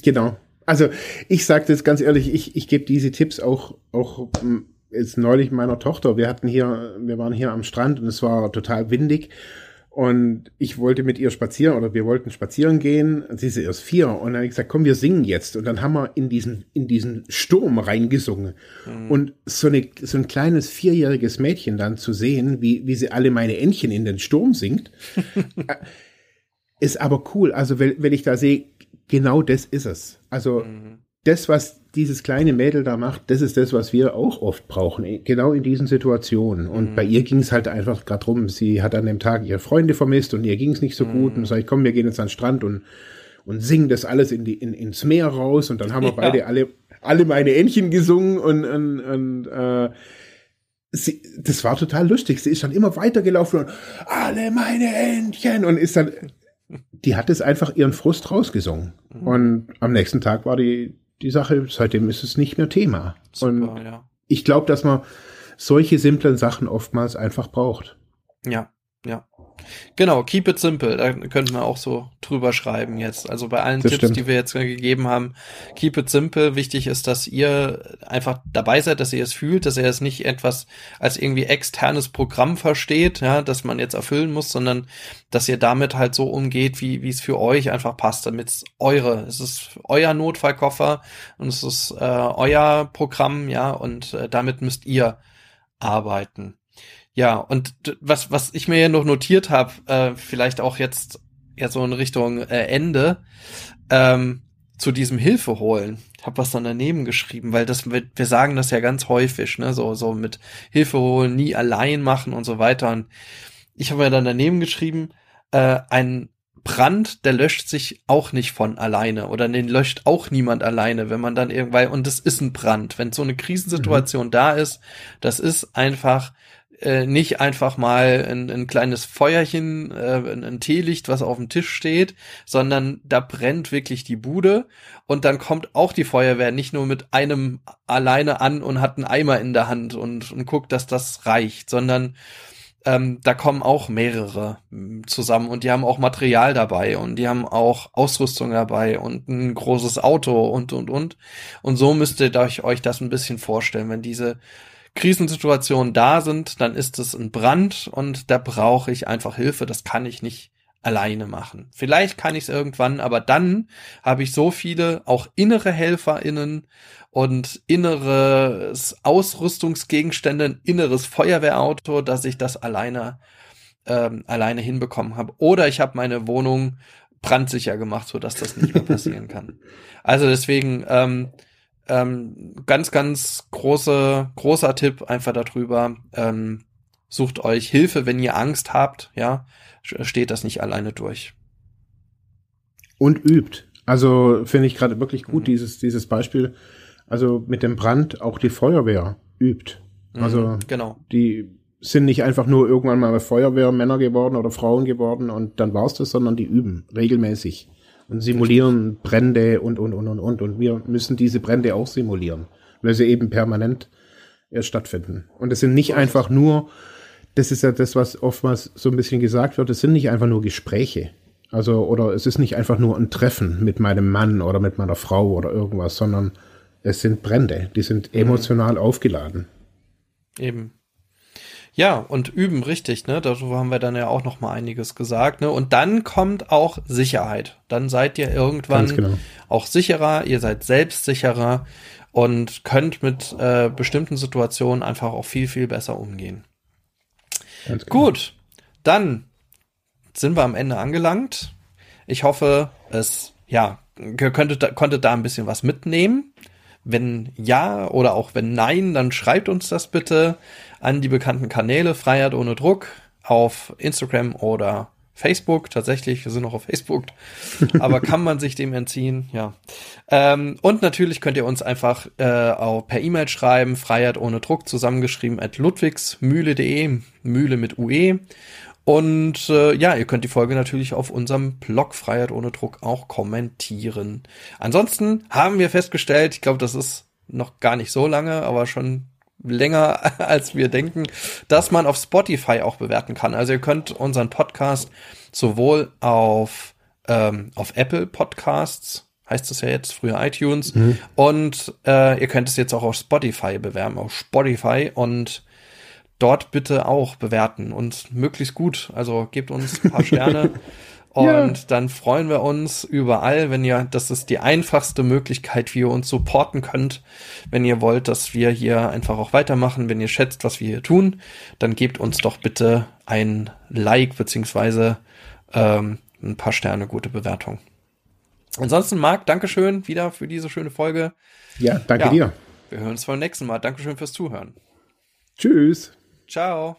Genau. Also ich sage das ganz ehrlich, ich, ich gebe diese Tipps auch auch hm, jetzt neulich meiner Tochter. Wir hatten hier, wir waren hier am Strand und es war total windig und ich wollte mit ihr spazieren oder wir wollten spazieren gehen. Sie ist erst vier. Und dann habe ich gesagt, komm, wir singen jetzt. Und dann haben wir in diesen, in diesen Sturm reingesungen. Mhm. Und so, eine, so ein kleines vierjähriges Mädchen dann zu sehen, wie, wie sie alle meine Entchen in den Sturm singt, <laughs> äh, ist aber cool. Also, wenn, wenn ich da sehe, genau das ist es. Also, mhm das, was dieses kleine Mädel da macht, das ist das, was wir auch oft brauchen, genau in diesen Situationen. Und mhm. bei ihr ging es halt einfach gerade drum, sie hat an dem Tag ihre Freunde vermisst und ihr ging es nicht so mhm. gut. Und sag ich, komm, wir gehen jetzt an den Strand und, und singen das alles in die, in, ins Meer raus. Und dann haben wir ja. beide alle, alle meine Entchen gesungen und, und, und äh, sie, das war total lustig. Sie ist dann immer weitergelaufen und alle meine Entchen und ist dann, die hat es einfach ihren Frust rausgesungen. Mhm. Und am nächsten Tag war die, die Sache, seitdem ist es nicht mehr Thema. Super, und ja. ich glaube, dass man solche simplen Sachen oftmals einfach braucht. Ja, ja. Genau, keep it simple. Da könnte man auch so drüber schreiben jetzt. Also bei allen das Tipps, stimmt. die wir jetzt gegeben haben, keep it simple. Wichtig ist, dass ihr einfach dabei seid, dass ihr es fühlt, dass ihr es nicht etwas als irgendwie externes Programm versteht, ja, das man jetzt erfüllen muss, sondern dass ihr damit halt so umgeht, wie, wie es für euch einfach passt, damit es eure, es ist euer Notfallkoffer und es ist äh, euer Programm, ja, und äh, damit müsst ihr arbeiten. Ja, und was, was ich mir ja noch notiert habe, äh, vielleicht auch jetzt ja so in Richtung äh, Ende, ähm, zu diesem Hilfe holen. Ich habe was dann daneben geschrieben, weil das wir, wir sagen das ja ganz häufig, ne, so so mit Hilfe holen, nie allein machen und so weiter. Und ich habe mir dann daneben geschrieben, äh, ein Brand, der löscht sich auch nicht von alleine oder den löscht auch niemand alleine, wenn man dann irgendwann und das ist ein Brand, wenn so eine Krisensituation mhm. da ist, das ist einfach äh, nicht einfach mal ein, ein kleines Feuerchen, äh, ein, ein Teelicht, was auf dem Tisch steht, sondern da brennt wirklich die Bude. Und dann kommt auch die Feuerwehr nicht nur mit einem alleine an und hat einen Eimer in der Hand und, und guckt, dass das reicht, sondern ähm, da kommen auch mehrere hm, zusammen. Und die haben auch Material dabei und die haben auch Ausrüstung dabei und ein großes Auto und und und. Und so müsst ihr euch das ein bisschen vorstellen, wenn diese Krisensituationen da sind, dann ist es ein Brand und da brauche ich einfach Hilfe. Das kann ich nicht alleine machen. Vielleicht kann ich es irgendwann, aber dann habe ich so viele auch innere HelferInnen und inneres Ausrüstungsgegenstände, ein inneres Feuerwehrauto, dass ich das alleine ähm, alleine hinbekommen habe. Oder ich habe meine Wohnung brandsicher gemacht, so dass das nicht mehr <laughs> passieren kann. Also deswegen ähm, ähm, ganz, ganz große, großer Tipp einfach darüber. Ähm, sucht euch Hilfe, wenn ihr Angst habt, ja, steht das nicht alleine durch. Und übt. Also finde ich gerade wirklich gut, mhm. dieses, dieses Beispiel. Also mit dem Brand auch die Feuerwehr übt. Mhm, also mhm, genau. die sind nicht einfach nur irgendwann mal Feuerwehrmänner geworden oder Frauen geworden und dann war's das, sondern die üben regelmäßig und simulieren Brände und, und, und, und, und. Und wir müssen diese Brände auch simulieren, weil sie eben permanent erst stattfinden. Und es sind nicht einfach nur, das ist ja das, was oftmals so ein bisschen gesagt wird, es sind nicht einfach nur Gespräche. Also, oder es ist nicht einfach nur ein Treffen mit meinem Mann oder mit meiner Frau oder irgendwas, sondern es sind Brände, die sind mhm. emotional mhm. aufgeladen. Eben. Ja, und üben, richtig, ne? Darüber haben wir dann ja auch noch mal einiges gesagt, ne? Und dann kommt auch Sicherheit. Dann seid ihr irgendwann genau. auch sicherer, ihr seid selbstsicherer und könnt mit äh, bestimmten Situationen einfach auch viel, viel besser umgehen. Genau. Gut, dann sind wir am Ende angelangt. Ich hoffe, es ja, könntet, konntet da ein bisschen was mitnehmen. Wenn ja oder auch wenn nein, dann schreibt uns das bitte an die bekannten Kanäle Freiheit ohne Druck auf Instagram oder Facebook. Tatsächlich, wir sind noch auf Facebook, <laughs> aber kann man sich dem entziehen? Ja. Ähm, und natürlich könnt ihr uns einfach äh, auch per E-Mail schreiben, Freiheit ohne Druck zusammengeschrieben at ludwigsmühle.de, Mühle mit UE. Und äh, ja, ihr könnt die Folge natürlich auf unserem Blog Freiheit ohne Druck auch kommentieren. Ansonsten haben wir festgestellt, ich glaube, das ist noch gar nicht so lange, aber schon länger <laughs> als wir denken, dass man auf Spotify auch bewerten kann. Also ihr könnt unseren Podcast sowohl auf, ähm, auf Apple Podcasts, heißt es ja jetzt, früher iTunes, mhm. und äh, ihr könnt es jetzt auch auf Spotify bewerben, auf Spotify und dort bitte auch bewerten und möglichst gut. Also gebt uns ein paar <laughs> Sterne. Und ja. dann freuen wir uns überall, wenn ihr, das ist die einfachste Möglichkeit, wie ihr uns supporten könnt. Wenn ihr wollt, dass wir hier einfach auch weitermachen, wenn ihr schätzt, was wir hier tun, dann gebt uns doch bitte ein Like beziehungsweise ähm, ein paar Sterne, gute Bewertung. Ansonsten, Marc, Dankeschön wieder für diese schöne Folge. Ja, danke ja, dir. Wir hören uns beim nächsten Mal. Dankeschön fürs Zuhören. Tschüss. Ciao.